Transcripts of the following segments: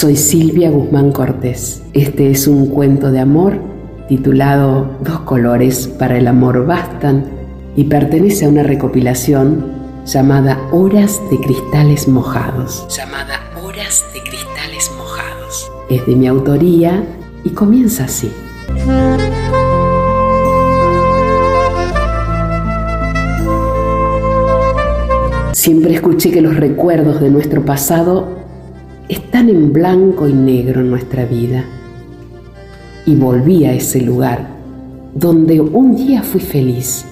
Soy Silvia Guzmán Cortés. Este es un cuento de amor titulado Dos colores para el amor bastan y pertenece a una recopilación llamada Horas de cristales mojados. Llamada Horas de cristales mojados. Es de mi autoría y comienza así. Siempre escuché que los recuerdos de nuestro pasado están en blanco y negro en nuestra vida. Y volví a ese lugar donde un día fui feliz.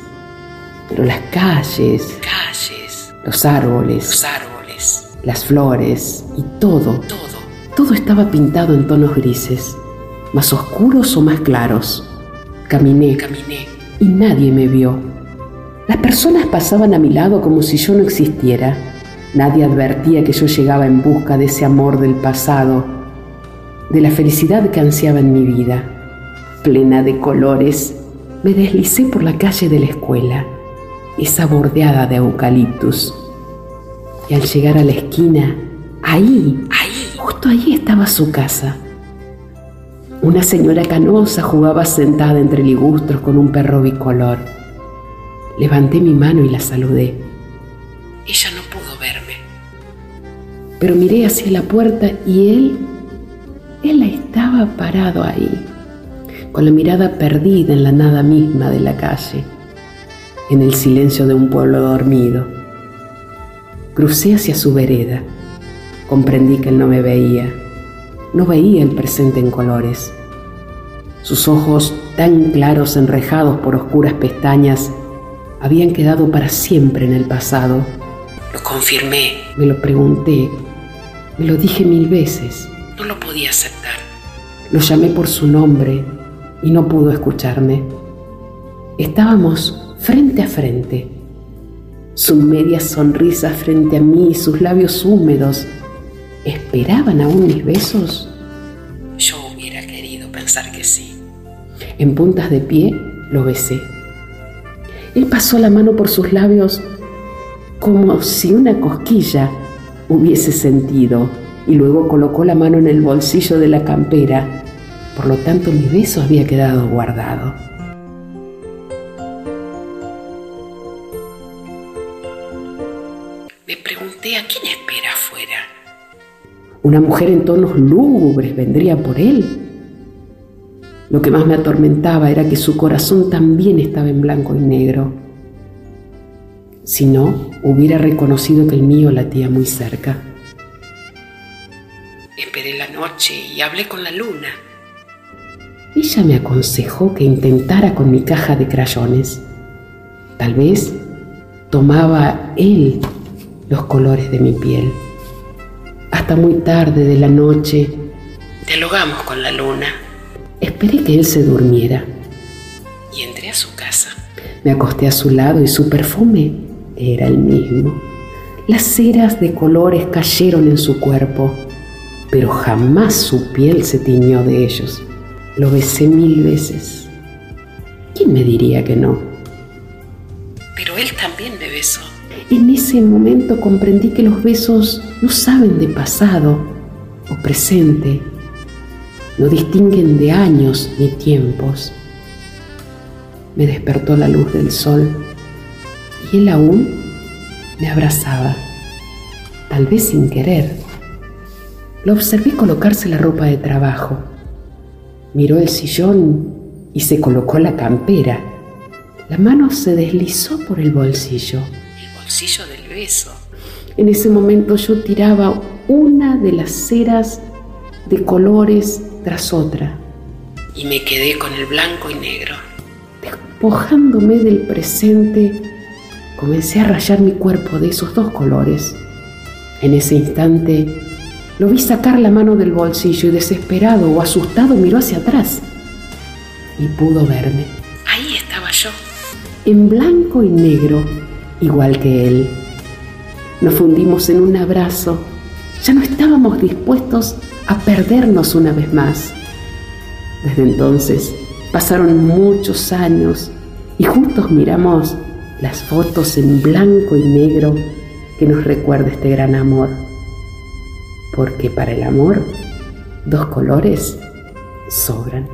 Pero las calles, Calles, los árboles, los árboles, las flores y todo, todo. todo estaba pintado en tonos grises, más oscuros o más claros. Caminé Caminé. y nadie me vio. Las personas pasaban a mi lado como si yo no existiera. Nadie advertía que yo llegaba en busca de ese amor del pasado, de la felicidad que ansiaba en mi vida. Plena de colores, me deslicé por la calle de la escuela, esa bordeada de eucaliptus. Y al llegar a la esquina, ahí, Ahí, justo ahí estaba su casa. Una señora canosa jugaba sentada entre ligustros con un perro bicolor. Levanté mi mano y la saludé, ella no. Pero miré hacia la puerta y él, él estaba parado ahí, con la mirada perdida en la nada misma de la calle, en el silencio de un pueblo dormido. Crucé hacia su vereda, comprendí que él no me veía, no veía el presente en colores. Sus ojos, tan claros enrejados por oscuras pestañas, habían quedado para siempre en el pasado. Lo confirmé. Me lo pregunté, me lo dije mil veces. No lo podía aceptar. Lo llamé por su nombre y no pudo escucharme. Estábamos frente a frente. Su media sonrisa frente a mí y sus labios húmedos. ¿Esperaban aún mis besos? Yo hubiera querido pensar que sí. En puntas de pie lo besé. Él pasó la mano por sus labios como si una cosquilla hubiese sentido y luego colocó la mano en el bolsillo de la campera. Por lo tanto, mi beso había quedado guardado. Me pregunté a quién espera afuera. Una mujer en tonos lúgubres vendría por él. Lo que más me atormentaba era que su corazón también estaba en blanco y negro. Si no, hubiera reconocido que el mío latía muy cerca. Esperé la noche y hablé con la luna. Ella me aconsejó que intentara con mi caja de crayones. Tal vez tomaba él los colores de mi piel. Hasta muy tarde de la noche Dialogamos con la luna esperé que él se durmiera. y entré a su casa. Me acosté a su lado y su perfume era el mismo. Las ceras de colores cayeron en su cuerpo, pero jamás su piel se tiñó de ellos. Lo besé mil veces. ¿Quién me diría que no? Pero él también me besó. En ese momento comprendí que los besos no saben de pasado o presente, no distinguen de años ni tiempos. Me despertó la luz del sol y él aún me abrazaba, tal vez sin querer. Lo observé colocarse la ropa de trabajo. Miró el sillón y se colocó la campera. La mano se deslizó por el bolsillo. El bolsillo del beso. En ese momento yo tiraba una de las ceras de colores tras otra, Y me quedé con el blanco y negro. despojándome del presente, comencé a rayar mi cuerpo de esos dos colores. En ese instante lo vi sacar la mano del bolsillo y desesperado o asustado miró hacia atrás y pudo verme, Ahí estaba yo. en blanco y negro, igual que él. Nos fundimos en un abrazo. Ya no estábamos dispuestos a perdernos una vez más. Desde entonces pasaron muchos años y juntos miramos las fotos en blanco y negro que nos recuerda este gran amor. Porque para el amor Dos colores sobran.